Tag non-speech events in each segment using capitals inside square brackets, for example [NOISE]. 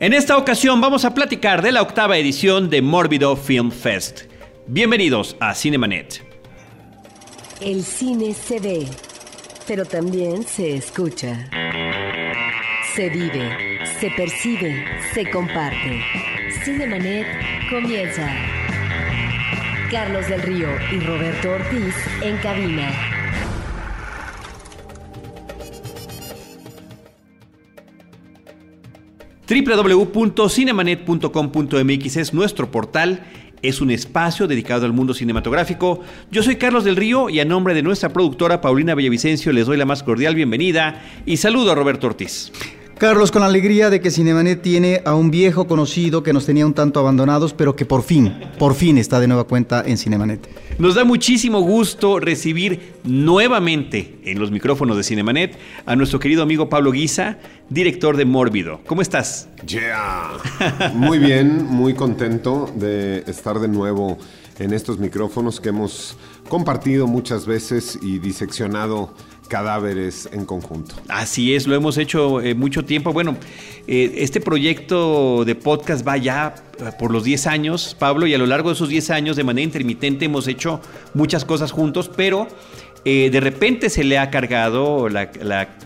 En esta ocasión vamos a platicar de la octava edición de Mórbido Film Fest. Bienvenidos a Cinemanet. El cine se ve, pero también se escucha. Se vive, se percibe, se comparte. Cinemanet comienza. Carlos del Río y Roberto Ortiz en cabina. www.cinemanet.com.mx es nuestro portal, es un espacio dedicado al mundo cinematográfico. Yo soy Carlos del Río y a nombre de nuestra productora Paulina Villavicencio les doy la más cordial bienvenida y saludo a Roberto Ortiz. Carlos, con la alegría de que Cinemanet tiene a un viejo conocido que nos tenía un tanto abandonados, pero que por fin, por fin está de nueva cuenta en Cinemanet. Nos da muchísimo gusto recibir nuevamente en los micrófonos de Cinemanet a nuestro querido amigo Pablo Guisa, director de Mórbido. ¿Cómo estás? Yeah. Muy bien, muy contento de estar de nuevo en estos micrófonos que hemos compartido muchas veces y diseccionado cadáveres en conjunto. Así es, lo hemos hecho eh, mucho tiempo. Bueno, eh, este proyecto de podcast va ya eh, por los 10 años, Pablo, y a lo largo de esos 10 años de manera intermitente hemos hecho muchas cosas juntos, pero de repente se le ha cargado la,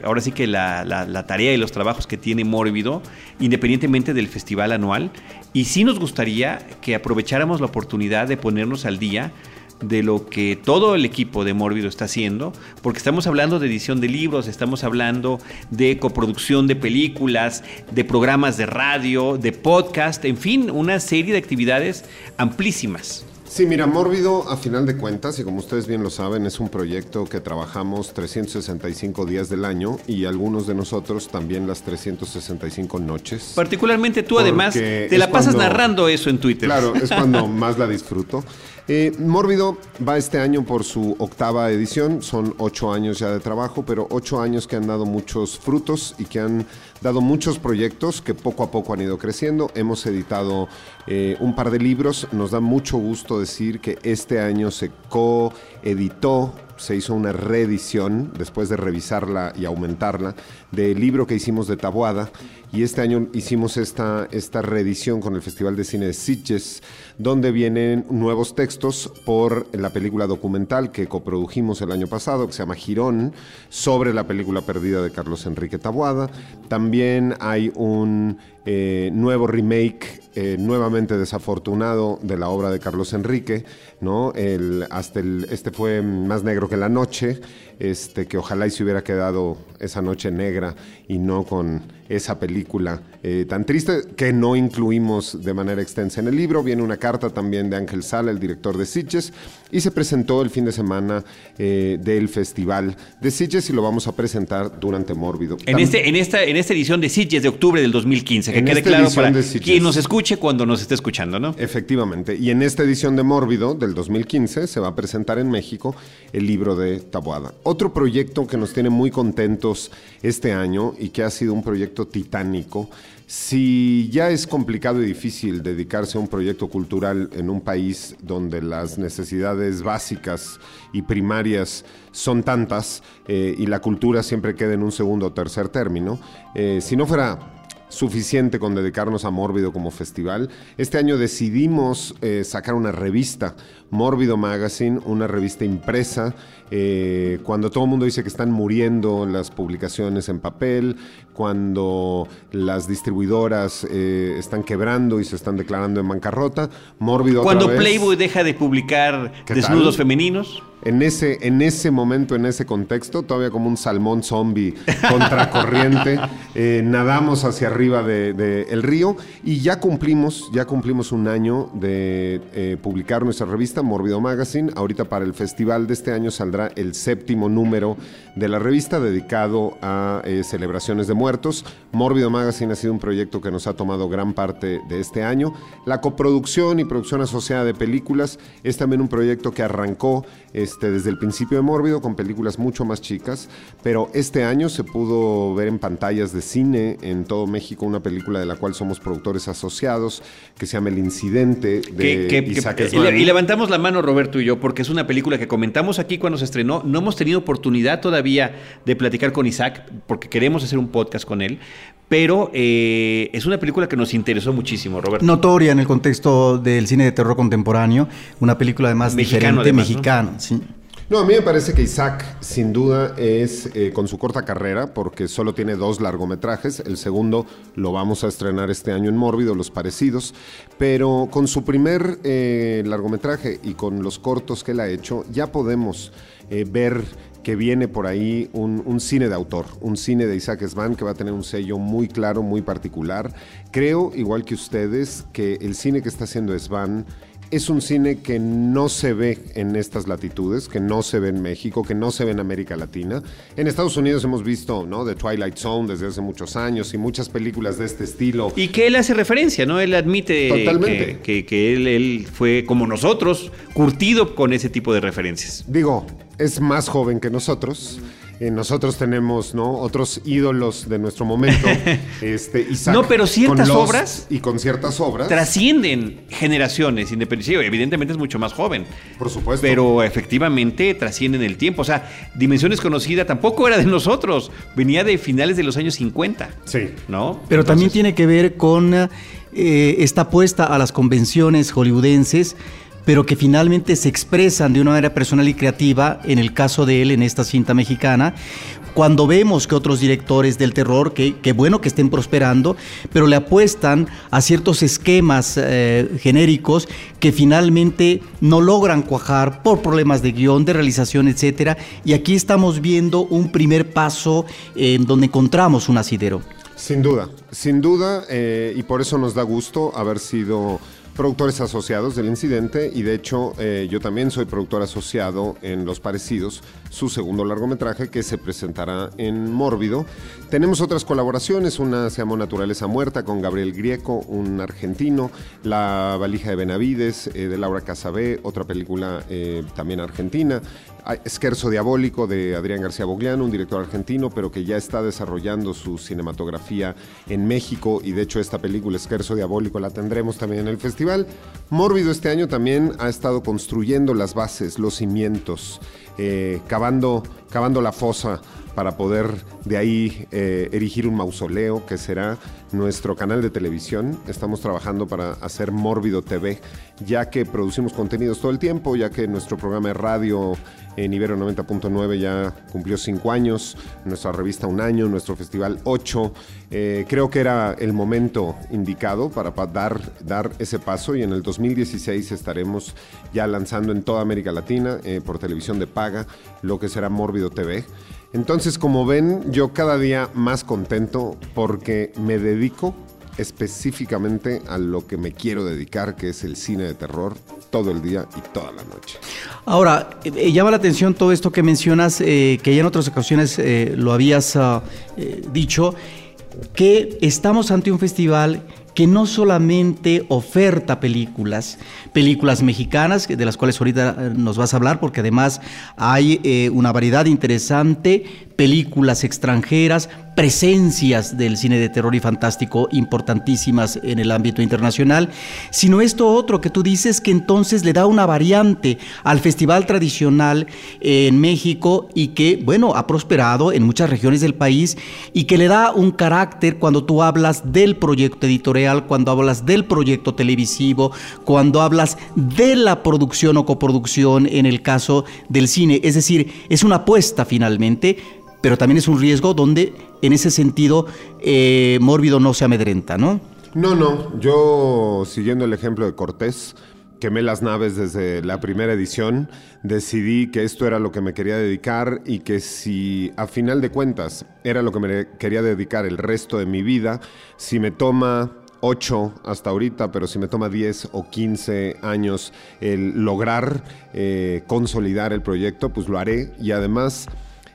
ahora sí que la, la, tarea y los trabajos que tiene Mórbido, independientemente del festival anual. Y sí nos gustaría que aprovecháramos la oportunidad de ponernos al día de lo que todo el equipo de Mórbido está haciendo, porque estamos hablando de edición de libros, estamos hablando de coproducción de películas, de programas de radio, de podcast, en fin, una serie de actividades amplísimas. Sí, mira, Mórbido, a final de cuentas, y como ustedes bien lo saben, es un proyecto que trabajamos 365 días del año y algunos de nosotros también las 365 noches. Particularmente tú, además, te la pasas narrando eso en Twitter. Claro, es cuando [LAUGHS] más la disfruto. Eh, Mórbido va este año por su octava edición, son ocho años ya de trabajo, pero ocho años que han dado muchos frutos y que han dado muchos proyectos que poco a poco han ido creciendo. Hemos editado eh, un par de libros, nos da mucho gusto decir que este año se coeditó se hizo una reedición, después de revisarla y aumentarla, del libro que hicimos de Tabuada. Y este año hicimos esta, esta reedición con el Festival de Cine de Sitges, donde vienen nuevos textos por la película documental que coprodujimos el año pasado, que se llama Girón, sobre la película perdida de Carlos Enrique Tabuada. También hay un eh, nuevo remake, eh, nuevamente desafortunado, de la obra de Carlos Enrique, ¿no? Hasta el, este fue Más Negro que la Noche, este, que ojalá y se hubiera quedado esa noche negra y no con esa película eh, tan triste que no incluimos de manera extensa en el libro. Viene una carta también de Ángel Sala, el director de Sitges, y se presentó el fin de semana eh, del Festival de Sitges y lo vamos a presentar durante Mórbido. En, este, en, esta, en esta edición de Sitges de octubre del 2015, que quede claro para quien nos escuche cuando nos esté escuchando, ¿no? Efectivamente. Y en esta edición de Mórbido del 2015 se va a presentar en México el libro de Taboada. Otro proyecto que nos tiene muy contentos este año y que ha sido un proyecto titánico si ya es complicado y difícil dedicarse a un proyecto cultural en un país donde las necesidades básicas y primarias son tantas eh, y la cultura siempre queda en un segundo o tercer término, eh, si no fuera suficiente con dedicarnos a Mórbido como festival. Este año decidimos eh, sacar una revista, Mórbido Magazine, una revista impresa. Eh, cuando todo el mundo dice que están muriendo las publicaciones en papel, cuando las distribuidoras eh, están quebrando y se están declarando en bancarrota, Mórbido. Cuando Playboy deja de publicar desnudos femeninos en ese, en ese momento, en ese contexto, todavía como un salmón zombie contracorriente, [LAUGHS] eh, nadamos hacia arriba del de, el río y ya cumplimos, ya cumplimos un año de eh, publicar nuestra revista Morbido Magazine. Ahorita para el festival de este año saldrá el séptimo número de la revista dedicado a eh, celebraciones de muertos. Morbido Magazine ha sido un proyecto que nos ha tomado gran parte de este año. La coproducción y producción asociada de películas es también un proyecto que arrancó este, desde el principio de Mórbido con películas mucho más chicas, pero este año se pudo ver en pantallas de cine en todo México una película de la cual somos productores asociados, que se llama El Incidente de Isaac y, levantamos la mano Roberto y yo porque es una película que comentamos aquí cuando se estrenó. No hemos tenido oportunidad todavía de platicar con Isaac porque queremos hacer un podcast con él, pero eh, es una película que nos interesó muchísimo, Roberto. Notoria en el contexto del cine de terror contemporáneo, una película además Mexicano, diferente, además, sí. No, a mí me parece que Isaac, sin duda, es eh, con su corta carrera, porque solo tiene dos largometrajes. El segundo lo vamos a estrenar este año en Mórbido, Los Parecidos. Pero con su primer eh, largometraje y con los cortos que él ha hecho, ya podemos eh, ver que viene por ahí un, cine de autor, un cine de Isaac Svan que va a tener un sello muy claro, muy particular. Creo, igual que ustedes, que el cine que está haciendo Svan es un cine que no se ve en estas latitudes, que no se ve en México, que no se ve en América Latina. En Estados Unidos hemos visto, ¿no? The Twilight Zone desde hace muchos años y muchas películas de este estilo. Y que él hace referencia, ¿no? Él admite Totalmente. que, que- que él, él fue como nosotros, curtido con ese tipo de referencias. Digo, es más joven que nosotros. Eh, nosotros tenemos, ¿no? Otros ídolos de nuestro momento. [LAUGHS] este, Isaac, No, pero ciertas con obras Y con ciertas obras. Trascienden generaciones, independientemente. sí, evidentemente es mucho más joven. Por supuesto. Pero efectivamente trascienden el tiempo. O sea, Dimensiones Conocida tampoco era de nosotros. Venía de finales de los años 50. Sí. ¿No? Pero también tiene que ver con eh, esta apuesta a las convenciones hollywoodenses, pero que finalmente se expresan de una manera personal y creativa, en el caso de él, en esta cinta mexicana, cuando vemos que otros directores del terror, que, bueno que estén prosperando, pero le apuestan a ciertos esquemas eh, genéricos que finalmente no logran cuajar por problemas de guion, de realización, etcétera. Y aquí estamos viendo un primer paso en donde encontramos un asidero. Sin duda, sin duda, eh, y por eso nos da gusto haber sido productores asociados del incidente y de hecho eh, yo también soy productor asociado en Los Parecidos, su segundo largometraje que se presentará en Mórbido. Tenemos otras colaboraciones, una se llamó Naturaleza Muerta con Gabriel Grieco, un argentino, La valija de Benavides eh, de Laura Casabé, otra película eh, también argentina, Esquerzo Diabólico de Adrián García Bogliano, un director argentino, pero que ya está desarrollando su cinematografía en México y de hecho esta película Esquerzo Diabólico la tendremos también en el festival. Mórbido este año también ha estado construyendo las bases, los cimientos, eh, cavando, cavando la fosa para poder de ahí eh, erigir un mausoleo que será nuestro canal de televisión. Estamos trabajando para hacer Mórbido TV, ya que producimos contenidos todo el tiempo, ya que nuestro programa de radio en Ibero 90.9 ya cumplió cinco años, nuestra revista un año, nuestro festival ocho. Eh, creo que era el momento indicado para pa- dar, dar ese paso y en el 2016 estaremos ya lanzando en toda América Latina eh, por televisión de paga lo que será Mórbido TV. Entonces, como ven, yo cada día más contento porque me dedico específicamente a lo que me quiero dedicar, que es el cine de terror, todo el día y toda la noche. Ahora, eh, eh, llama la atención todo esto que mencionas, eh, que ya en otras ocasiones lo habías ah, dicho, que estamos ante un festival que no solamente oferta películas, películas mexicanas, de las cuales ahorita eh, nos vas a hablar, porque además hay eh, una variedad interesante, películas extranjeras, presencias del cine de terror y fantástico importantísimas en el ámbito internacional, sino esto otro que tú dices que entonces le da una variante al festival tradicional en México y que, bueno, ha prosperado en muchas regiones del país y que le da un carácter cuando tú hablas del proyecto editorial, cuando hablas del proyecto televisivo, cuando hablas de la producción o coproducción en el caso del cine. Es decir, es una apuesta finalmente pero también es un riesgo donde en ese sentido eh, Mórbido no se amedrenta, ¿no? No, no, yo siguiendo el ejemplo de Cortés, quemé las naves desde la primera edición, decidí que esto era lo que me quería dedicar y que si a final de cuentas era lo que me quería dedicar el resto de mi vida, si me toma 8 hasta ahorita, pero si me toma 10 o 15 años el lograr eh, consolidar el proyecto, pues lo haré y además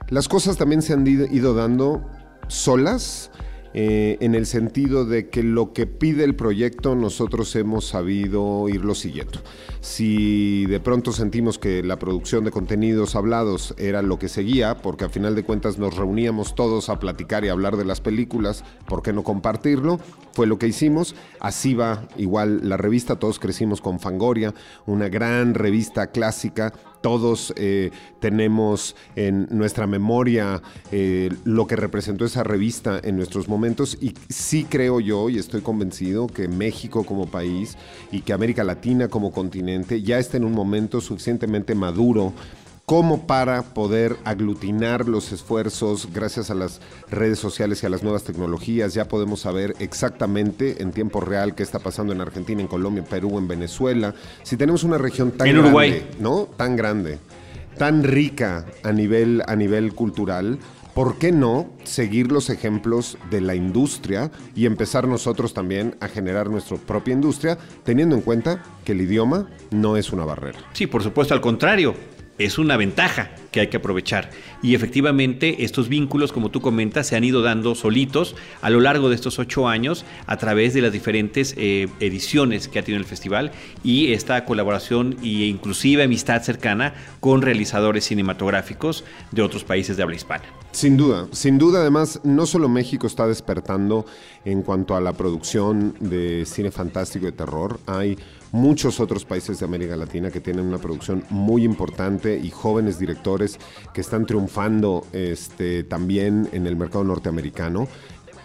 las cosas también se han ido dando solas eh, en el sentido de que lo que pide el proyecto nosotros hemos sabido irlo siguiendo. Si de pronto sentimos que la producción de contenidos hablados era lo que seguía, porque a final de cuentas nos reuníamos todos a platicar y hablar de las películas, ¿por qué no compartirlo? Fue lo que hicimos. Así va igual la revista, todos crecimos con Fangoria, una gran revista clásica todos eh, tenemos en nuestra memoria eh, lo que representó esa revista en nuestros momentos. Y sí creo yo y estoy convencido que México como país y que América Latina como continente ya está en un momento suficientemente maduro como para poder aglutinar los esfuerzos gracias a las redes sociales y a las nuevas tecnologías. Ya podemos saber exactamente en tiempo real qué está pasando en Argentina, en Colombia, en Perú, en Venezuela. Si tenemos una región tan En grande, Uruguay. ¿no? Tan grande, tan rica a nivel, a nivel cultural. ¿Por qué no seguir los ejemplos de la industria y empezar nosotros también a generar nuestra propia industria, teniendo en cuenta que el idioma no es una barrera? Sí, por supuesto, al contrario, es una ventaja que hay que aprovechar. Y efectivamente, estos vínculos, como tú comentas, se han ido dando solitos a lo largo de estos ocho años a través de las diferentes eh, ediciones que ha tenido el festival y esta colaboración e inclusive amistad cercana con realizadores cinematográficos de otros países de habla hispana. Sin duda, sin duda además, no solo México está despertando en cuanto a la producción de cine fantástico y de terror, hay muchos otros países de América Latina que tienen una producción muy importante y jóvenes directores que están triunfando este, también en el mercado norteamericano.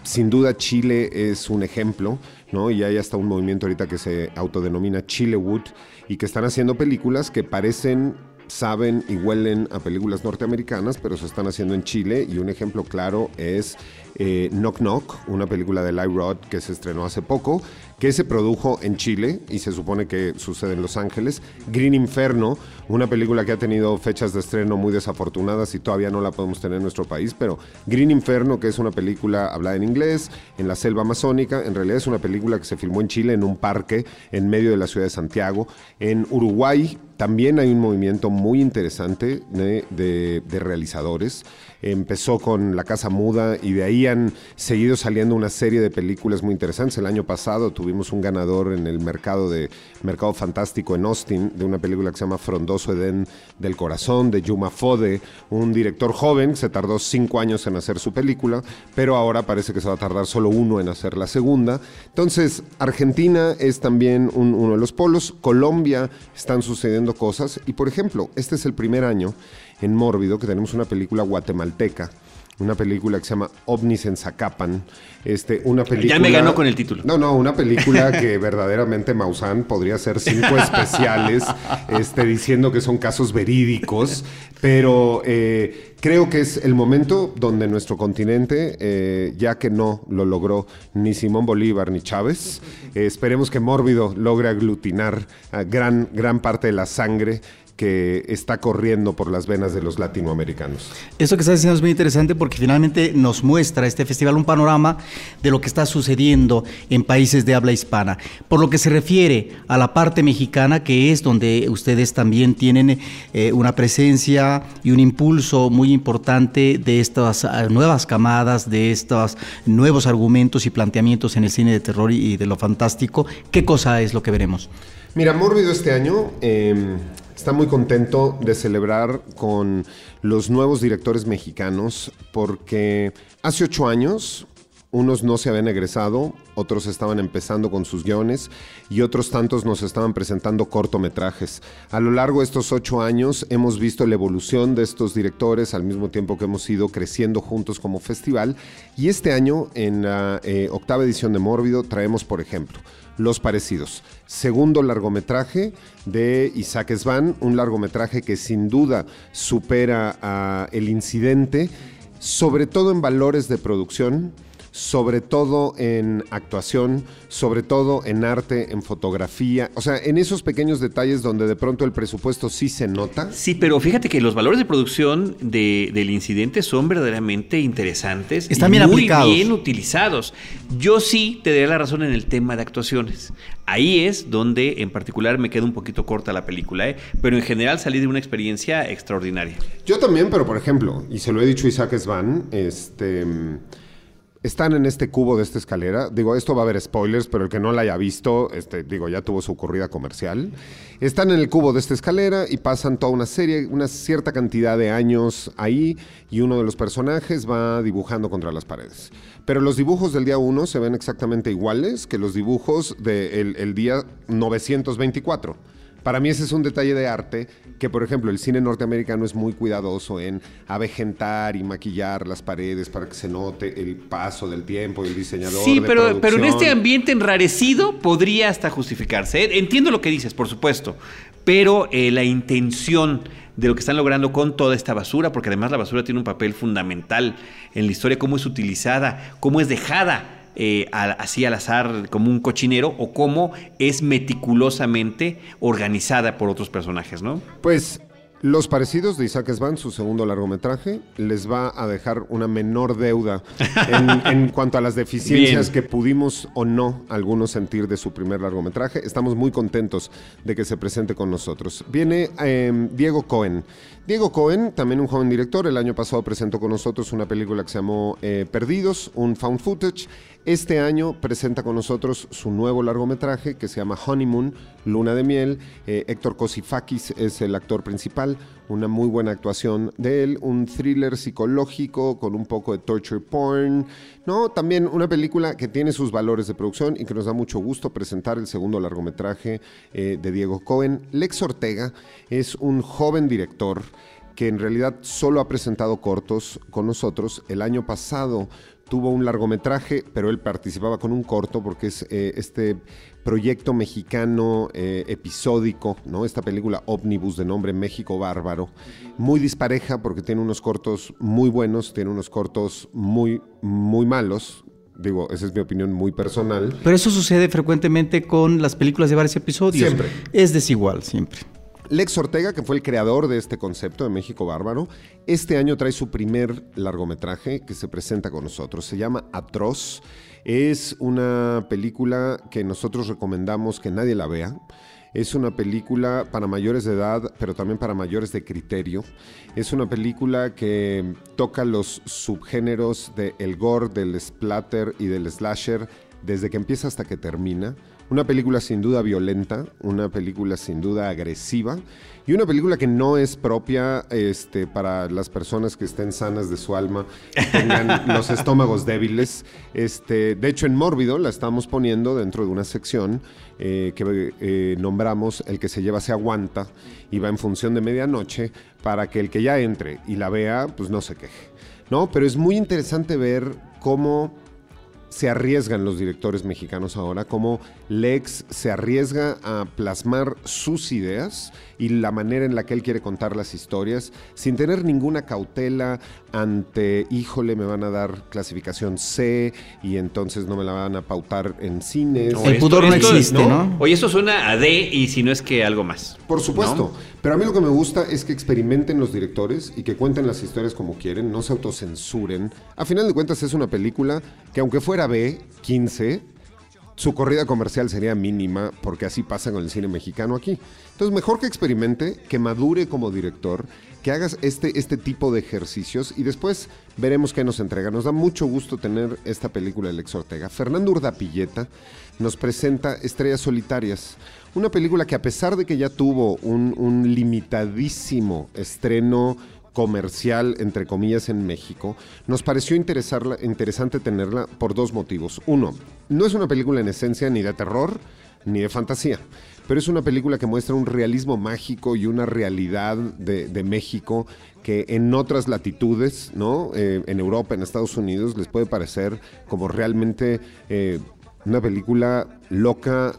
Sin duda Chile es un ejemplo, ¿no? Y hay hasta un movimiento ahorita que se autodenomina Chilewood y que están haciendo películas que parecen saben y huelen a películas norteamericanas, pero se están haciendo en Chile y un ejemplo claro es eh, Knock Knock, una película de Live Rod que se estrenó hace poco, que se produjo en Chile y se supone que sucede en Los Ángeles. Green Inferno, una película que ha tenido fechas de estreno muy desafortunadas y todavía no la podemos tener en nuestro país, pero Green Inferno, que es una película hablada en inglés, en la selva amazónica, en realidad es una película que se filmó en Chile, en un parque, en medio de la ciudad de Santiago. En Uruguay también hay un movimiento muy interesante de, realizadores empezó con La Casa Muda y de ahí han seguido saliendo una serie de películas muy interesantes. El año pasado tuvimos un ganador en el mercado de mercado fantástico en Austin de una película que se llama Frondoso Edén del Corazón de Yuma Fode, un director joven, se tardó cinco años en hacer su película, pero ahora parece que se va a tardar solo uno en hacer la segunda. Entonces, Argentina es también un, uno de los polos, Colombia están sucediendo cosas y por ejemplo, este es el primer año en Mórbido que tenemos una película guatemalteca, una película que se llama OVNIs en Zacapan. Este, una película, ya me ganó con el título. No, no, una película que [LAUGHS] verdaderamente Maussan podría hacer cinco [LAUGHS] especiales este, diciendo que son casos verídicos, pero eh, creo que es el momento donde nuestro continente, eh, ya que no lo logró ni Simón Bolívar ni Chávez, eh, esperemos que Mórbido logre aglutinar a gran, gran parte de la sangre que está corriendo por las venas de los latinoamericanos. Eso que estás diciendo es muy interesante porque finalmente nos muestra este festival un panorama de lo que está sucediendo en países de habla hispana. Por lo que se refiere a la parte mexicana, que es donde ustedes también tienen eh, una presencia y un impulso muy importante de estas uh, nuevas camadas, de estos nuevos argumentos y planteamientos en el cine de terror y, y de lo fantástico, ¿qué cosa es lo que veremos? Mira, Mórbido este año eh, está muy contento de celebrar con los nuevos directores mexicanos porque hace ocho años unos no se habían egresado, otros estaban empezando con sus guiones y otros tantos nos estaban presentando cortometrajes. A lo largo de estos ocho años hemos visto la evolución de estos directores al mismo tiempo que hemos ido creciendo juntos como festival y este año en la eh, octava edición de Mórbido traemos por ejemplo los Parecidos. Segundo largometraje de Isaac Svan, un largometraje que sin duda supera a El Incidente, sobre todo en valores de producción, sobre todo en actuación, sobre todo en arte, en fotografía, o sea, en esos pequeños detalles donde de pronto el presupuesto sí se nota. Sí, pero fíjate que los valores de producción de, del incidente son verdaderamente interesantes. Están y bien muy aplicados. bien utilizados. Yo sí te daré la razón en el tema de actuaciones. Ahí es donde en particular me queda un poquito corta la película, ¿eh? pero en general salí de una experiencia extraordinaria. Yo también, pero por ejemplo, y se lo he dicho a Isaac Svan, este están en este cubo de esta escalera. Digo, esto va a haber spoilers, pero el que no la haya visto, este, digo, ya tuvo su corrida comercial. Están en el cubo de esta escalera y pasan toda una serie, una cierta cantidad de años ahí y uno de los personajes va dibujando contra las paredes. Pero los dibujos del día 1 se ven exactamente iguales que los dibujos del el día 924 Para mí ese es un detalle de arte que, por ejemplo, el cine norteamericano es muy cuidadoso en avejentar y maquillar las paredes para que se note el paso del tiempo y el diseñador. Sí, de pero, pero en este ambiente enrarecido podría hasta justificarse. Entiendo lo que dices, por supuesto, pero eh, la intención de lo que están logrando con toda esta basura, porque además la basura tiene un papel fundamental en la historia, cómo es utilizada, cómo es dejada eh, así al azar como un cochinero o cómo es meticulosamente organizada por otros personajes, ¿no? Pues Los Parecidos de Isaac Svan, su segundo largometraje, les va a dejar una menor deuda [LAUGHS] en, en cuanto a las deficiencias Bien. que pudimos o no algunos sentir de su primer largometraje. Estamos muy contentos de que se presente con nosotros. Viene eh, Diego Cohen. Diego Cohen, también un joven director, el año pasado presentó con nosotros una película que se llamó eh, Perdidos, un found footage. Este año presenta con nosotros su nuevo largometraje que se llama Honeymoon, Luna de Miel. Eh, Héctor Kosifakis es el actor principal, una muy buena actuación de él, un thriller psicológico con un poco de torture porn, ¿no? También una película que tiene sus valores de producción y que nos da mucho gusto presentar el segundo largometraje eh, de Diego Cohen. Lex Ortega es un joven director que en realidad solo ha presentado cortos con nosotros. El año pasado tuvo un largometraje, pero él participaba con un corto porque es eh, este proyecto mexicano eh, episódico, ¿no? Esta película ómnibus de nombre México Bárbaro, muy dispareja porque tiene unos cortos muy buenos, tiene unos cortos muy, muy malos. Digo, esa es mi opinión muy personal. Pero eso sucede frecuentemente con las películas de varios episodios. Siempre. Es desigual, siempre. Lex Ortega, que fue el creador de este concepto de México Bárbaro, este año trae su primer largometraje que se presenta con nosotros. Se llama Atroz. Es una película que nosotros recomendamos que nadie la vea. Es una película para mayores de edad, pero también para mayores de criterio. Es una película que toca los subgéneros del gore, del splatter y del slasher desde que empieza hasta que termina. Una película sin duda violenta, una película sin duda agresiva y una película que no es propia este, para las personas que estén sanas de su alma y tengan [LAUGHS] los estómagos débiles. Este, de hecho, en Mórbido la estamos poniendo dentro de una sección eh, que eh, nombramos El que se lleva se aguanta y va en función de medianoche para que el que ya entre y la vea, pues no se queje. ¿no? Pero es muy interesante ver cómo se arriesgan los directores mexicanos ahora, cómo Lex se arriesga a plasmar sus ideas y la manera en la que él quiere contar las historias, sin tener ninguna cautela ante, híjole, me van a dar clasificación C y entonces no me la van a pautar en cines. El pudor no existe, ¿no? Oye, esto suena a D y si no es que algo más. Por supuesto, pero a mí lo que me gusta es que experimenten los directores y que cuenten las historias como quieren, no se autocensuren. A final de cuentas es una película que aunque fuera B, 15, su corrida comercial sería mínima porque así pasa con el cine mexicano aquí. Entonces mejor que experimente, que madure como director, que hagas este, este tipo de ejercicios y después veremos qué nos entrega. Nos da mucho gusto tener esta película de Lex Ortega. Fernando Urdapilleta nos presenta Estrellas Solitarias, una película que a pesar de que ya tuvo un limitadísimo estreno comercial, entre comillas, en México, nos pareció interesarla- interesante tenerla por dos motivos. Uno, no es una película en esencia ni de terror ni de fantasía, pero es una película que muestra un realismo mágico y una realidad de, México que en otras latitudes, ¿no? Eh, en Europa, en Estados Unidos, les puede parecer como realmente eh, una película loca,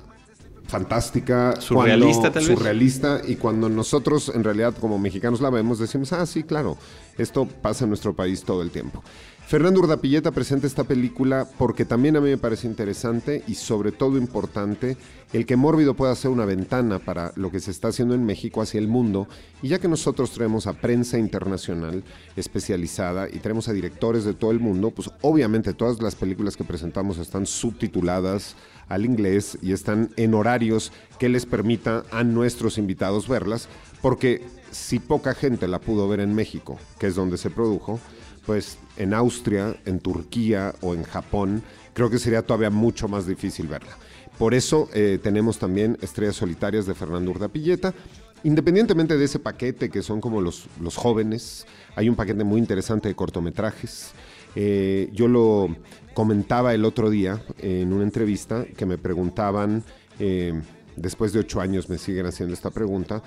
fantástica, Surrealista, cuando- tal vez. surrealista, y cuando nosotros en realidad como mexicanos la vemos decimos, ah, sí, claro, esto pasa en nuestro país todo el tiempo. Fernando Urdapilleta presenta esta película porque también a mí me parece interesante y sobre todo importante el que Mórbido pueda ser una ventana para lo que se está haciendo en México hacia el mundo y ya que nosotros traemos a prensa internacional especializada y tenemos a directores de todo el mundo, pues obviamente todas las películas que presentamos están subtituladas al inglés y están en horarios que les permita a nuestros invitados verlas, porque si poca gente la pudo ver en México, que es donde se produjo, pues en Austria, en Turquía o en Japón, creo que sería todavía mucho más difícil verla. Por eso eh, tenemos también Estrellas Solitarias de Fernando Urdapilleta. Independientemente de ese paquete que son como los, los jóvenes, hay un paquete muy interesante de cortometrajes. Eh, yo lo comentaba el otro día en una entrevista que me preguntaban eh, después de ocho años me siguen haciendo esta pregunta,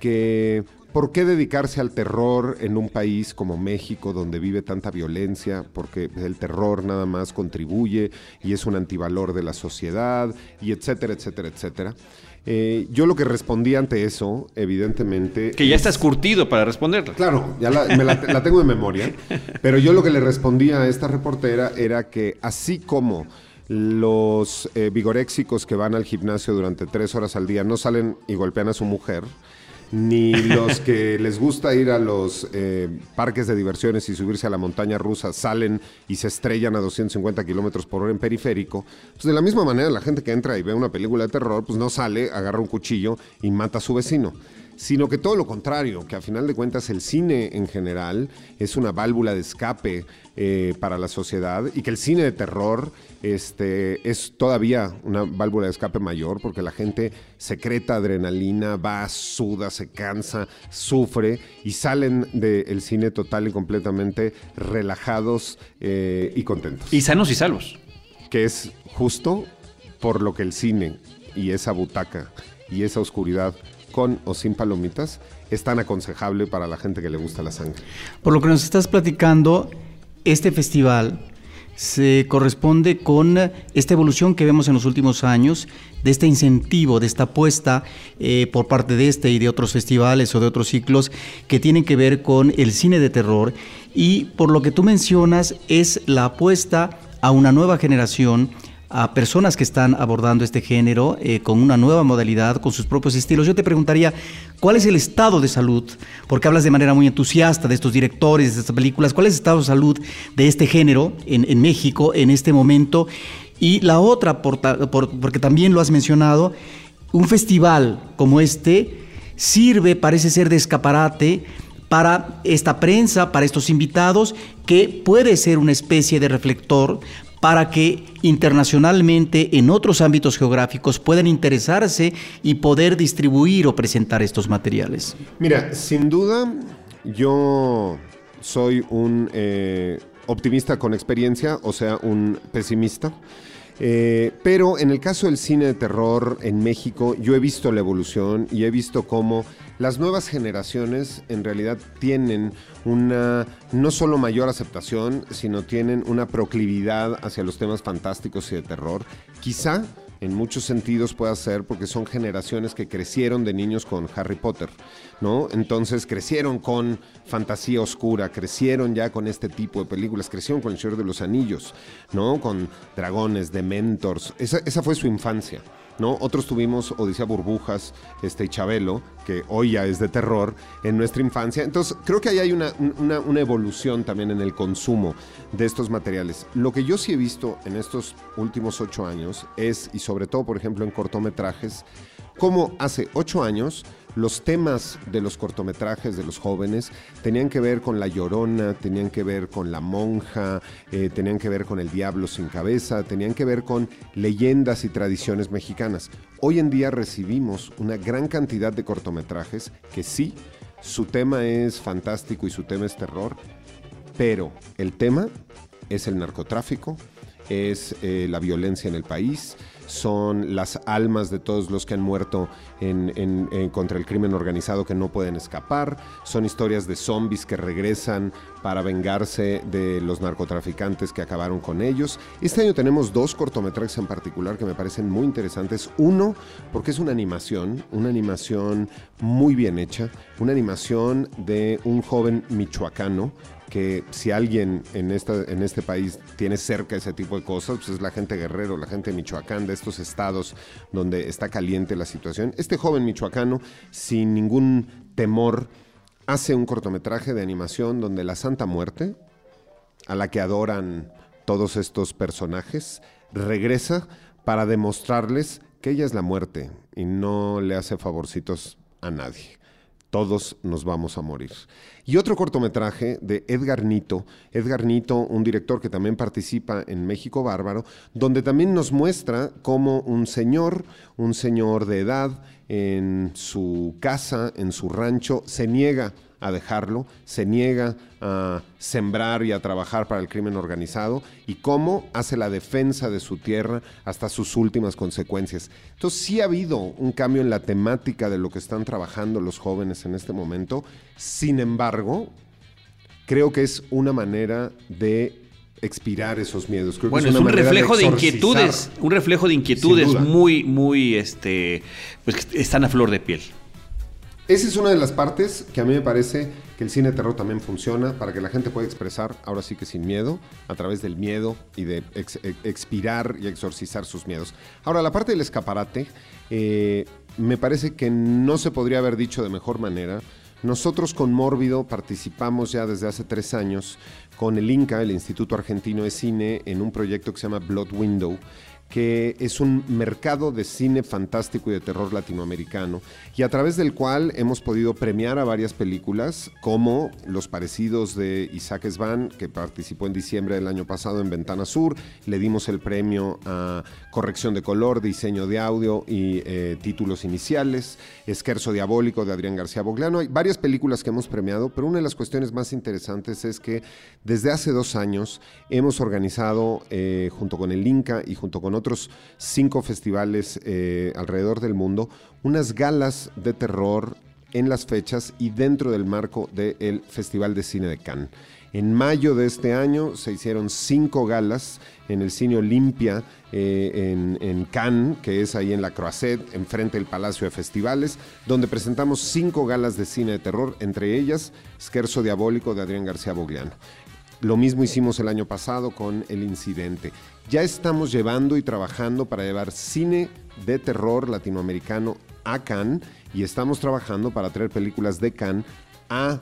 que ¿por qué dedicarse al terror en un país como México donde vive tanta violencia? Porque el terror nada más contribuye y es un antivalor de la sociedad y etcétera, etcétera, etcétera. Eh, yo lo que respondí ante eso, evidentemente... Que ya estás curtido para responderla. Claro, ya la, me la, la tengo de memoria, [LAUGHS] pero yo lo que le respondía a esta reportera era que así como los eh, vigoréxicos que van al gimnasio durante tres horas al día no salen y golpean a su mujer, ni los que les gusta ir a los eh, parques de diversiones y subirse a la montaña rusa salen y se estrellan a 250 kilómetros por hora en periférico. Pues de la misma manera, la gente que entra y ve una película de terror, pues no sale, agarra un cuchillo y mata a su vecino sino que todo lo contrario, que a final de cuentas el cine en general es una válvula de escape eh, para la sociedad y que el cine de terror este, es todavía una válvula de escape mayor porque la gente secreta adrenalina, va, suda, se cansa, sufre y salen del cine total y completamente relajados eh, y contentos. Y sanos y salvos. Que es justo por lo que el cine y esa butaca y esa oscuridad con o sin palomitas, es tan aconsejable para la gente que le gusta la sangre. Por lo que nos estás platicando, este festival se corresponde con esta evolución que vemos en los últimos años, de este incentivo, de esta apuesta eh, por parte de este y de otros festivales o de otros ciclos que tienen que ver con el cine de terror. Y por lo que tú mencionas, es la apuesta a una nueva generación a personas que están abordando este género eh, con una nueva modalidad, con sus propios estilos. Yo te preguntaría, ¿cuál es el estado de salud? Porque hablas de manera muy entusiasta de estos directores, de estas películas. ¿Cuál es el estado de salud de este género en, México en este momento? Y la otra, por, por, porque también lo has mencionado, un festival como este sirve, parece ser de escaparate, para esta prensa, para estos invitados, que puede ser una especie de reflector para que internacionalmente en otros ámbitos geográficos puedan interesarse y poder distribuir o presentar estos materiales? Mira, sin duda yo soy un eh, optimista con experiencia, o sea, un pesimista. Eh, pero en el caso del cine de terror en México, yo he visto la evolución y he visto cómo las nuevas generaciones en realidad tienen una no solo mayor aceptación, sino tienen una proclividad hacia los temas fantásticos y de terror. Quizá en muchos sentidos pueda ser porque son generaciones que crecieron de niños con Harry Potter, ¿no? Entonces crecieron con fantasía oscura, crecieron ya con este tipo de películas, crecieron con El Señor de los Anillos, ¿no? Con dragones, dementors. Esa, esa fue su infancia. Otros tuvimos Odisea Burbujas, este, y Chabelo, que hoy ya es de terror, en nuestra infancia. Entonces, creo que ahí hay una, una, evolución también en el consumo de estos materiales. Lo que yo sí he visto en estos últimos ocho años es, y sobre todo, por ejemplo, en cortometrajes, como hace ocho años los temas de los cortometrajes de los jóvenes tenían que ver con la llorona, tenían que ver con la monja, eh, tenían que ver con el diablo sin cabeza, tenían que ver con leyendas y tradiciones mexicanas. Hoy en día recibimos una gran cantidad de cortometrajes que sí, su tema es fantástico y su tema es terror, pero el tema es el narcotráfico, es eh, la violencia en el país, son las almas de todos los que han muerto en, contra el crimen organizado que no pueden escapar, son historias de zombies que regresan para vengarse de los narcotraficantes que acabaron con ellos. Este año tenemos dos cortometrajes en particular que me parecen muy interesantes. Uno, porque es una animación, una animación muy bien hecha, una animación de un joven michoacano que si alguien en, en este país tiene cerca ese tipo de cosas, pues es la gente guerrero, la gente de Michoacán, de estos estados donde está caliente la situación. Este joven michoacano, sin ningún temor, hace un cortometraje de animación donde la Santa Muerte, a la que adoran todos estos personajes, regresa para demostrarles que ella es la muerte y no le hace favorcitos a nadie todos nos vamos a morir. Y otro cortometraje de Edgar Nito, Edgar Nito, un director que también participa en México Bárbaro, donde también nos muestra cómo un señor, un señor de edad, en su casa, en su rancho, se niega a dejarlo, se niega a sembrar y a trabajar para el crimen organizado y cómo hace la defensa de su tierra hasta sus últimas consecuencias. Entonces sí ha habido un cambio en la temática de lo que están trabajando los jóvenes en este momento, sin embargo, creo que es una manera de expirar esos miedos. Creo bueno, que es, es un reflejo de, exorcizar. inquietudes, un reflejo de inquietudes muy, muy, este, pues están a flor de piel. Esa es una de las partes que a mí me parece que el cine terror también funciona para que la gente pueda expresar, ahora sí que sin miedo, a través del miedo y de ex- expirar y exorcizar sus miedos. Ahora, la parte del escaparate, eh, me parece que no se podría haber dicho de mejor manera. Nosotros con Mórbido participamos ya desde hace tres años con el INCA, el Instituto Argentino de Cine, en un proyecto que se llama Blood Window, que es un mercado de cine fantástico y de terror latinoamericano, y a través del cual hemos podido premiar a varias películas, como Los Parecidos de Isaac Svan, que participó en diciembre del año pasado en Ventana Sur, le dimos el premio a Corrección de Color, Diseño de Audio y eh, Títulos Iniciales, Esquerzo Diabólico de Adrián García Bogliano, hay varias películas que hemos premiado, pero una de las cuestiones más interesantes es que desde hace dos años hemos organizado, eh, junto con el Inca y junto con otros cinco festivales eh, alrededor del mundo, unas galas de terror en las fechas y dentro del marco del Festival de Cine de Cannes. En mayo de este año se hicieron cinco galas en el Cine Olimpia eh, en, en Cannes, que es ahí en la Croisette, enfrente del Palacio de Festivales, donde presentamos cinco galas de cine de terror, entre ellas Scherzo Diabólico de Adrián García Bogliano. Lo mismo hicimos el año pasado con El Incidente. Ya estamos llevando y trabajando para llevar cine de terror latinoamericano a Cannes y estamos trabajando para traer películas de Cannes a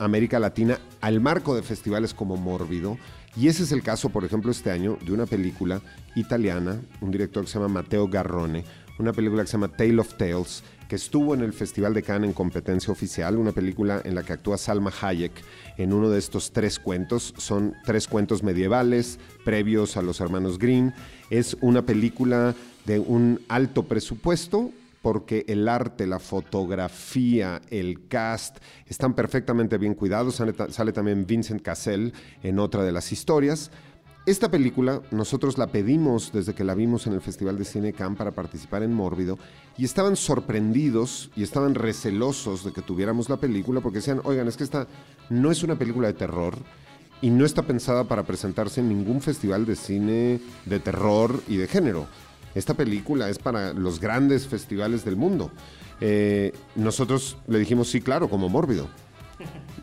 América Latina al marco de festivales como Mórbido. Y ese es el caso, por ejemplo, este año de una película italiana, un director que se llama Matteo Garrone, una película que se llama Tale of Tales, que estuvo en el Festival de Cannes en competencia oficial, una película en la que actúa Salma Hayek en uno de estos tres cuentos. Son tres cuentos medievales previos a los hermanos Grimm. Es una película de un alto presupuesto porque el arte, la fotografía, el cast están perfectamente bien cuidados. Sale, ta- sale también Vincent Cassel en otra de las historias. Esta película nosotros la pedimos desde que la vimos en el Festival de Cine Cannes para participar en Mórbido y estaban sorprendidos y estaban recelosos de que tuviéramos la película porque decían, oigan, es que esta no es una película de terror y no está pensada para presentarse en ningún festival de cine de terror y de género. Esta película es para los grandes festivales del mundo. Eh, nosotros le dijimos, sí, claro, como Mórbido.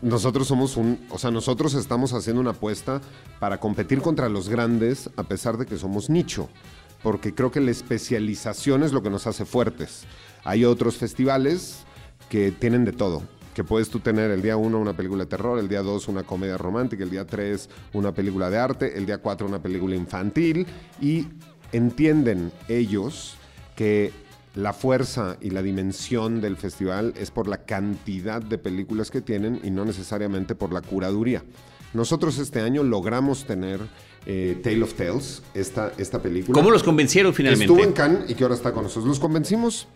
Nosotros somos un, o sea, nosotros estamos haciendo una apuesta para competir contra los grandes a pesar de que somos nicho, porque creo que la especialización es lo que nos hace fuertes. Hay otros festivales que tienen de todo, que puedes tú tener el día 1 una película de terror, el día 2 una comedia romántica, el día 3 una película de arte, el día 4 una película infantil y entienden ellos que la fuerza y la dimensión del festival es por la cantidad de películas que tienen y no necesariamente por la curaduría. Nosotros este año logramos tener eh, Tale of Tales, esta, esta película. ¿Cómo los convencieron finalmente? Estuvo en Cannes y que ahora está con nosotros. Los convencimos.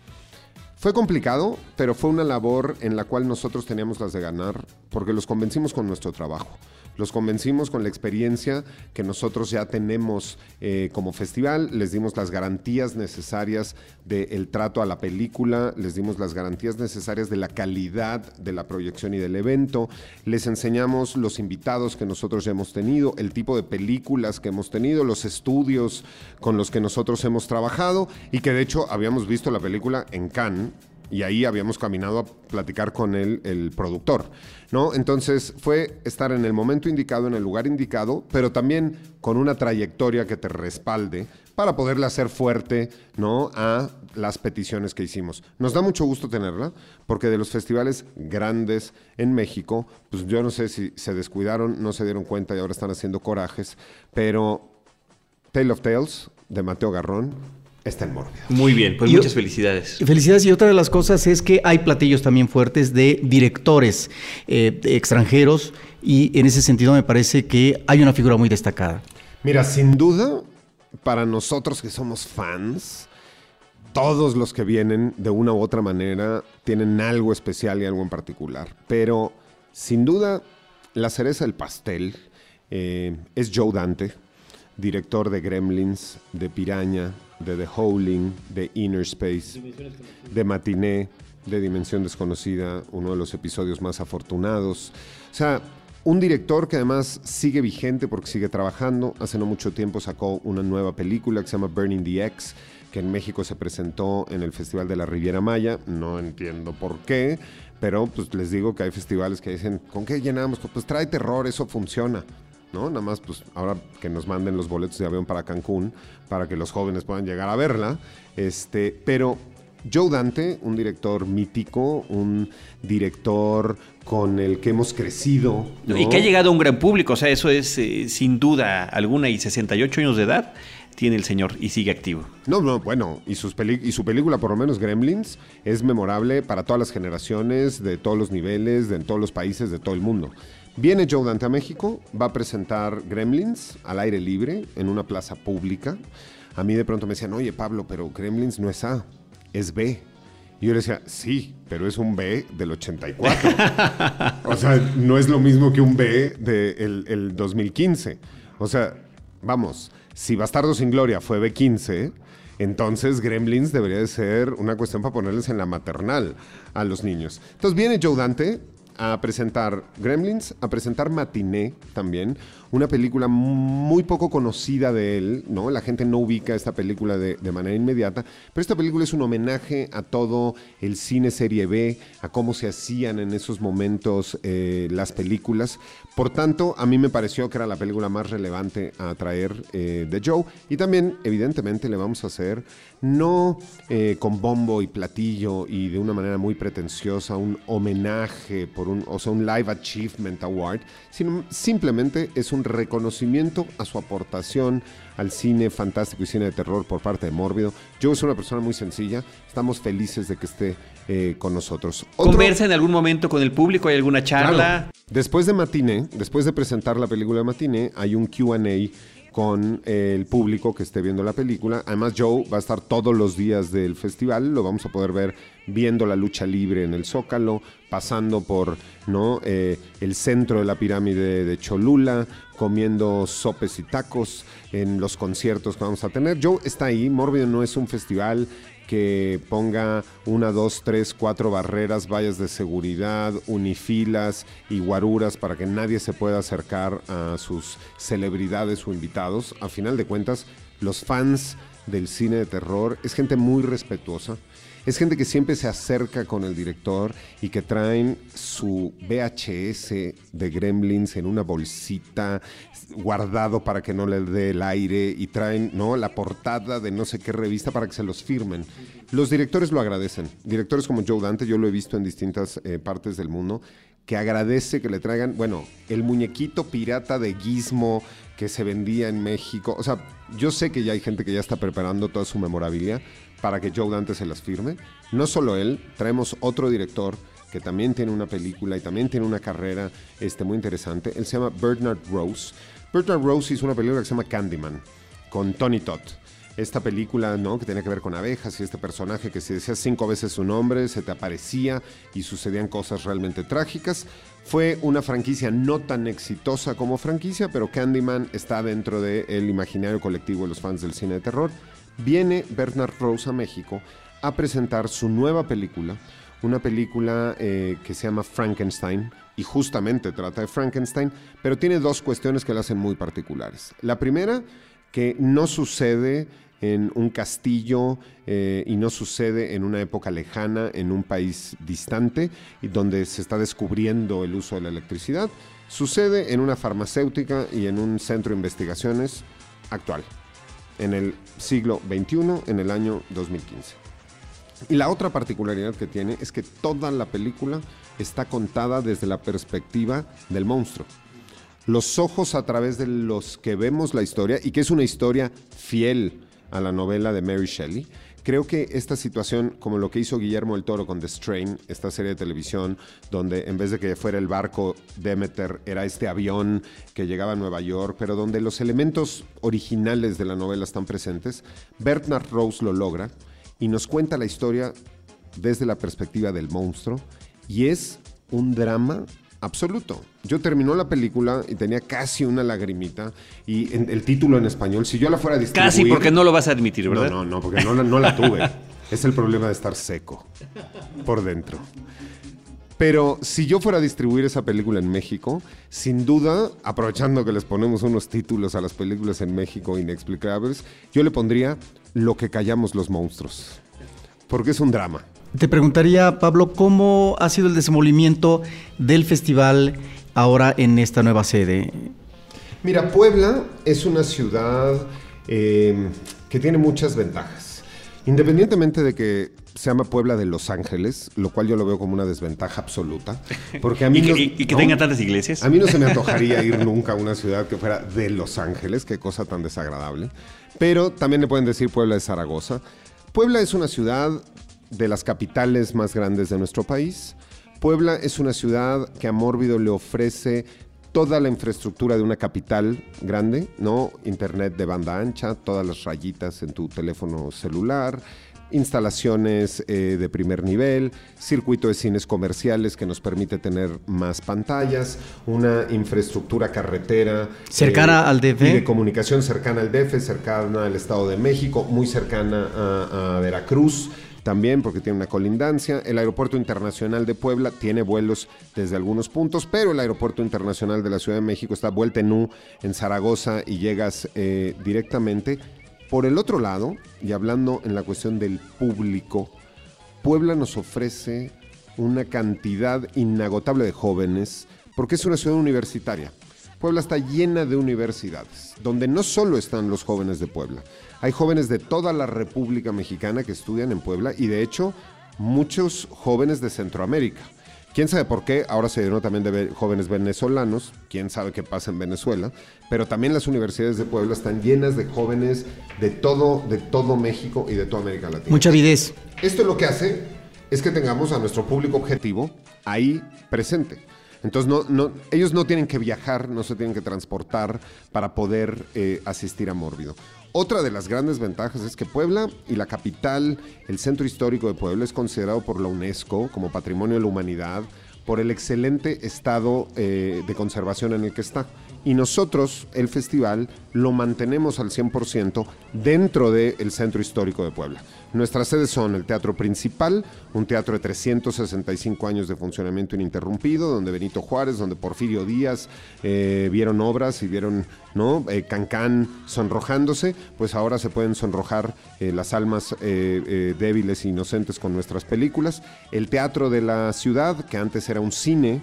Fue complicado, pero fue una labor en la cual nosotros teníamos las de ganar porque los convencimos con nuestro trabajo. Los convencimos con la experiencia que nosotros ya tenemos eh, como festival, les dimos las garantías necesarias del trato a la película, les dimos las garantías necesarias de la calidad de la proyección y del evento, les enseñamos los invitados que nosotros ya hemos tenido, el tipo de películas que hemos tenido, los estudios con los que nosotros hemos trabajado y que de hecho habíamos visto la película en Cannes y ahí habíamos caminado a platicar con el productor, ¿no? Entonces fue estar en el momento indicado, en el lugar indicado, pero también con una trayectoria que te respalde para poderle hacer fuerte, ¿no? A las peticiones que hicimos. Nos da mucho gusto tenerla, porque de los festivales grandes en México, pues yo no sé si se descuidaron, no se dieron cuenta y ahora están haciendo corajes, pero Tale of Tales de Mateo Garrón está en Mórbido. Muy bien, pues Y- muchas felicidades. Y Felicidades. Y otra de las cosas es que hay platillos también fuertes de directores eh, extranjeros y en ese sentido me parece que hay una figura muy destacada. Mira, sin duda, para nosotros que somos fans, todos los que vienen de una u otra manera tienen algo especial y algo en particular. Pero sin duda, la cereza del pastel eh, es Joe Dante, director de Gremlins, de Piraña, de The Howling, de Inner Space, de Matiné, de Dimensión Desconocida, uno de los episodios más afortunados. O sea, un director que además sigue vigente porque sigue trabajando. Hace no mucho tiempo sacó una nueva película que se llama Burning the X, que en México se presentó en el Festival de la Riviera Maya. No entiendo por qué, pero pues les digo que hay festivales que dicen, ¿con qué llenamos? Pues trae terror, eso funciona. ¿No? Nada más, pues ahora que nos manden los boletos de avión para Cancún, para que los jóvenes puedan llegar a verla. Este, pero Joe Dante, un director mítico, un director con el que hemos crecido. Y que ha llegado a un gran público, o sea, eso es eh, sin duda alguna, y 68 años de edad tiene el señor y sigue activo. No, no, bueno, y, sus y su película, por lo menos Gremlins, es memorable para todas las generaciones, de todos los niveles, de todos los países, de todo el mundo. Viene Joe Dante a México, va a presentar Gremlins al aire libre en una plaza pública. A mí de pronto me decían, oye Pablo, pero Gremlins no es A, es B. Y yo le decía, sí, pero es un B del 84. [LAUGHS] o sea, no es lo mismo que un B del el 2015. O sea, vamos, si Bastardo sin Gloria fue B15, entonces Gremlins debería de ser una cuestión para ponerles en la maternal a los niños. Entonces viene Joe Dante, a presentar Gremlins, a presentar Matiné también, una película muy poco conocida de él, ¿no? La gente no ubica esta película de, manera inmediata, pero esta película es un homenaje a todo el cine serie B, a cómo se hacían en esos momentos eh, las películas. Por tanto, a mí me pareció que era la película más relevante a traer eh, de Joe y también, evidentemente, le vamos a hacer, no eh, con bombo y platillo y de una manera muy pretenciosa, un homenaje por un, o sea, un Live Achievement Award, sino simplemente es un reconocimiento a su aportación al cine fantástico y cine de terror por parte de Mórbido. Yo soy una persona muy sencilla, estamos felices de que esté eh, con nosotros. ¿Conversa en algún momento con el público? ¿Hay alguna charla? Después de Matine, después de presentar la película de Matine, hay un QA con el público que esté viendo la película. Además, Joe va a estar todos los días del festival, lo vamos a poder ver viendo la lucha libre en el Zócalo, pasando por ¿no? Eh, el centro de la pirámide de Cholula, comiendo sopes y tacos en los conciertos que vamos a tener. Joe está ahí, Mórbido no es un festival que ponga una, dos, tres, cuatro barreras, vallas de seguridad, unifilas y guaruras para que nadie se pueda acercar a sus celebridades o invitados. A final de cuentas, los fans del cine de terror es gente muy respetuosa es gente que siempre se acerca con el director y que traen su VHS de Gremlins en una bolsita guardado para que no le dé el aire y traen ¿no? la portada de no sé qué revista para que se los firmen. Los directores lo agradecen. Directores como Joe Dante, yo lo he visto en distintas eh, partes del mundo, que agradece que le traigan, bueno, el muñequito pirata de Gizmo que se vendía en México. O sea, yo sé que ya hay gente que ya está preparando toda su memorabilia para que Joe Dante se las firme. No solo él, traemos otro director que también tiene una película y también tiene una carrera este, muy interesante. Él se llama Bernard Rose. Bernard Rose hizo una película que se llama Candyman con Tony Todd. Esta película, ¿no? Que tenía que ver con abejas y este personaje que si decías cinco veces su nombre, se te aparecía y sucedían cosas realmente trágicas. Fue una franquicia no tan exitosa como franquicia, pero Candyman está dentro del imaginario colectivo de los fans del cine de terror viene Bernard Rose a México a presentar su nueva película, una película eh, que se llama Frankenstein y justamente trata de Frankenstein, pero tiene dos cuestiones que la hacen muy particulares. La primera, que no sucede en un castillo eh, y no sucede en una época lejana, en un país distante, y donde se está descubriendo el uso de la electricidad. Sucede en una farmacéutica y en un centro de investigaciones actual en el siglo XXI, en el año 2015. Y la otra particularidad que tiene es que toda la película está contada desde la perspectiva del monstruo. Los ojos a través de los que vemos la historia, y que es una historia fiel a la novela de Mary Shelley, Creo que esta situación, como lo que hizo Guillermo el Toro con The Strain, esta serie de televisión, donde en vez de que fuera el barco Demeter, era este avión que llegaba a Nueva York, pero donde los elementos originales de la novela están presentes, Bernard Rose lo logra y nos cuenta la historia desde la perspectiva del monstruo y es un drama absoluto. Yo terminó la película y tenía casi una lagrimita y en- el título en español, si yo la fuera a distribuir... Casi porque no lo vas a admitir, No, ¿verdad? no, no, porque no, no la tuve. [LAUGHS] es el problema de estar seco por dentro. Pero si yo fuera a distribuir esa película en México, sin duda, aprovechando que les ponemos unos títulos a las películas en México inexplicables, yo le pondría Lo que callamos los monstruos. Porque es un drama. Te preguntaría, Pablo, ¿cómo ha sido el desenvolvimiento del festival ahora en esta nueva sede? Mira, Puebla es una ciudad eh, que tiene muchas ventajas. Independientemente de que se llama Puebla de Los Ángeles, lo cual yo lo veo como una desventaja absoluta, porque a mí [LAUGHS] Y que, no- y- que tenga tantas iglesias. A mí no se me [LAUGHS] antojaría ir nunca a una ciudad que fuera de Los Ángeles, qué cosa tan desagradable. Pero también le pueden decir Puebla de Zaragoza. Puebla es una ciudad de las capitales más grandes de nuestro país. Puebla es una ciudad que a Mórbido le ofrece toda la infraestructura de una capital grande, ¿no? Internet de banda ancha, todas las rayitas en tu teléfono celular, instalaciones eh, de primer nivel, circuito de cines comerciales que nos permite tener más pantallas, una infraestructura carretera. Cercana al DF. y de comunicación cercana al DF, cercana al Estado de México, muy cercana a, a Veracruz. También porque tiene una colindancia. El Aeropuerto Internacional de Puebla tiene vuelos desde algunos puntos, pero el Aeropuerto Internacional de la Ciudad de México está vuelta en U en Zaragoza y llegas eh, directamente. Por el otro lado, y hablando en la cuestión del público, Puebla nos ofrece una cantidad inagotable de jóvenes porque es una ciudad universitaria. Puebla está llena de universidades, donde no solo están los jóvenes de Puebla, hay jóvenes de toda la República Mexicana que estudian en Puebla y de hecho muchos jóvenes de Centroamérica. ¿Quién sabe por qué? Ahora se llenó también de ve- jóvenes venezolanos, quién sabe qué pasa en Venezuela, pero también las universidades de Puebla están llenas de jóvenes de todo, de todo México y de toda América Latina. Mucha avidez. Esto lo que hace es que tengamos a nuestro público objetivo ahí presente. Entonces, no, no, ellos no tienen que viajar, no se tienen que transportar para poder eh, asistir a Mórbido. Otra de las grandes ventajas es que Puebla y la capital, el centro histórico de Puebla, es considerado por la UNESCO como Patrimonio de la Humanidad por el excelente estado eh, de conservación en el que está. Y nosotros, el festival, lo mantenemos al 100% dentro del centro histórico de Puebla. Nuestras sedes son el Teatro Principal, un teatro de 365 años de funcionamiento ininterrumpido, donde Benito Juárez, donde Porfirio Díaz eh, vieron obras y vieron ¿no? Eh, Cancán sonrojándose, pues ahora se pueden sonrojar eh, las almas débiles e inocentes con nuestras películas. El Teatro de la Ciudad, que antes era un cine,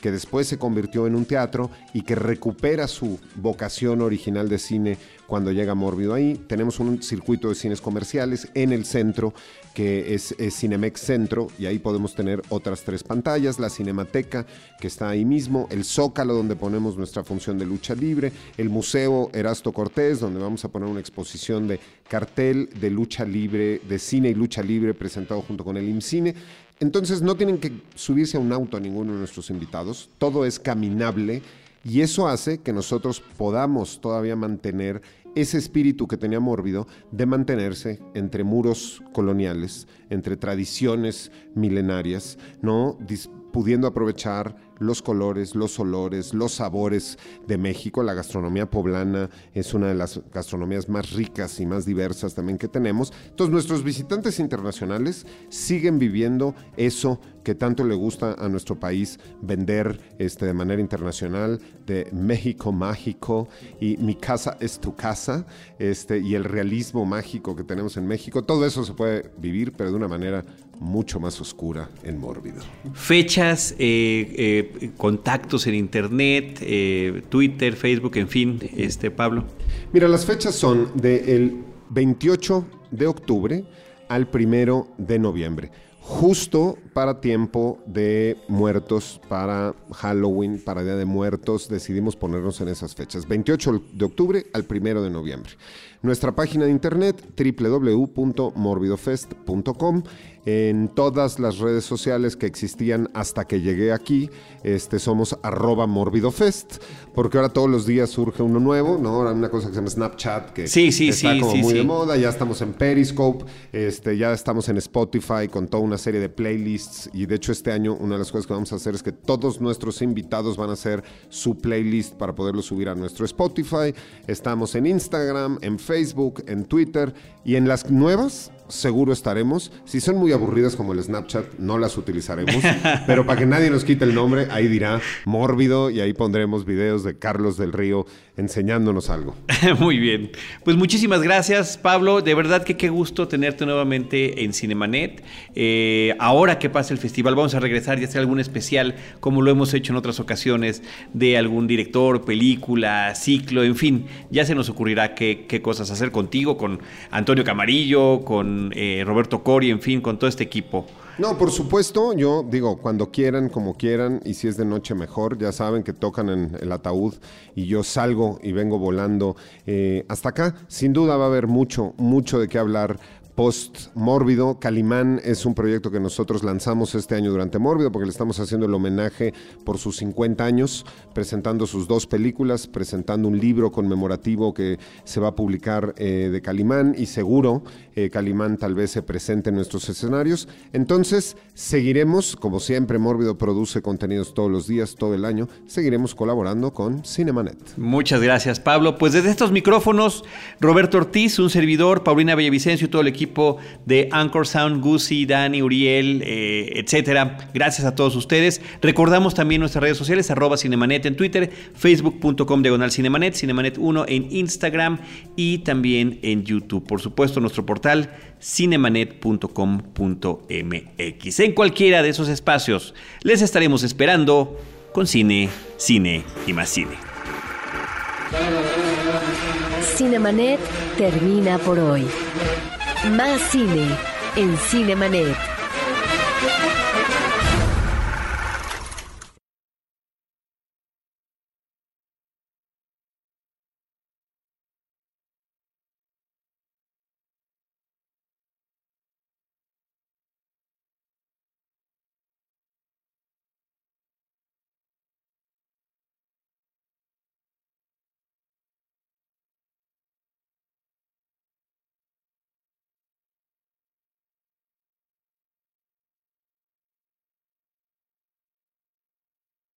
que después se convirtió en un teatro y que recupera su vocación original de cine cuando llega Mórbido ahí. Tenemos un circuito de cines comerciales en el centro que es, es Cinemex Centro y ahí podemos tener otras tres pantallas, la Cinemateca que está ahí mismo, el Zócalo donde ponemos nuestra función de lucha libre, el Museo Erasto Cortés donde vamos a poner una exposición de cartel de lucha libre, de cine y lucha libre presentado junto con el IMCINE. Entonces no tienen que subirse a un auto a ninguno de nuestros invitados, todo es caminable y eso hace que nosotros podamos todavía mantener ese espíritu que tenía Mórbido de mantenerse entre muros coloniales, entre tradiciones milenarias, ¿no? Dis- pudiendo aprovechar los colores, los olores, los sabores de México. La gastronomía poblana es una de las gastronomías más ricas y más diversas también que tenemos. Entonces nuestros visitantes internacionales siguen viviendo eso que tanto le gusta a nuestro país vender este, de manera internacional, de México mágico y mi casa es tu casa, este, y el realismo mágico que tenemos en México. Todo eso se puede vivir, pero de una manera mucho más oscura en Mórbido. Fechas, eh, eh, contactos en internet, eh, Twitter, Facebook, en fin, este Pablo. Mira, las fechas son del 28 de octubre al 1 de noviembre. Justo para tiempo de muertos, para Halloween, para Día de Muertos, decidimos ponernos en esas fechas. 28 de octubre al 1 de noviembre. nuestra página de internet www.morbidofest.com en todas las redes sociales que existían hasta que llegué aquí, este, somos arroba morbidofest, porque ahora todos los días surge uno nuevo, ¿no? Ahora una cosa que se llama Snapchat, que sí, sí, está sí, como muy de moda, ya estamos en Periscope, este, ya estamos en Spotify con toda una serie de playlists. Y de hecho este año una de las cosas que vamos a hacer es que todos nuestros invitados van a hacer su playlist para poderlo subir a nuestro Spotify. Estamos en Instagram, en Facebook, en Twitter. Y en las nuevas seguro estaremos. Si son muy aburridas como el Snapchat, no las utilizaremos. [LAUGHS] pero para que nadie nos quite el nombre, ahí dirá Mórbido y ahí pondremos videos de Carlos del Río enseñándonos algo. [LAUGHS] Muy bien. Pues muchísimas gracias, Pablo. De verdad que qué gusto tenerte nuevamente en Cinemanet. Eh, ahora que pasa el festival, vamos a regresar y hacer algún especial, como lo hemos hecho en otras ocasiones, de algún director, película, ciclo, en fin. Ya se nos ocurrirá qué, qué cosas hacer contigo, con Antonio Camarillo, con eh, Roberto Cori, en fin, con todo este equipo. No, por supuesto, yo digo, cuando quieran, como quieran, y si es de noche mejor, ya saben que tocan en el ataúd y yo salgo y vengo volando eh, hasta acá. Sin duda va a haber mucho, mucho de qué hablar post Mórbido. Calimán es un proyecto que nosotros lanzamos este año durante Mórbido porque le estamos haciendo el homenaje por sus 50 años, presentando sus dos películas, presentando un libro conmemorativo que se va a publicar eh, de Calimán y seguro eh, Calimán tal vez se presente en nuestros escenarios. Entonces seguiremos, como siempre, Mórbido produce contenidos todos los días, todo el año, seguiremos colaborando con Cinemanet. Muchas gracias, Pablo. Pues desde estos micrófonos, Roberto Ortiz, un servidor, Paulina Villavicencio y todo el equipo de Anchor Sound, Gusi, Dani, Uriel, eh, etcétera. Gracias a todos ustedes. Recordamos también nuestras redes sociales, arroba Cinemanet en Twitter, facebook.com diagonal Cinemanet, Cinemanet 1 en Instagram y también en YouTube. Por supuesto, nuestro cinemanet.com.mx. En cualquiera de esos espacios les estaremos esperando con cine, cine y más cine. Cinemanet termina por hoy. Más cine en Cinemanet.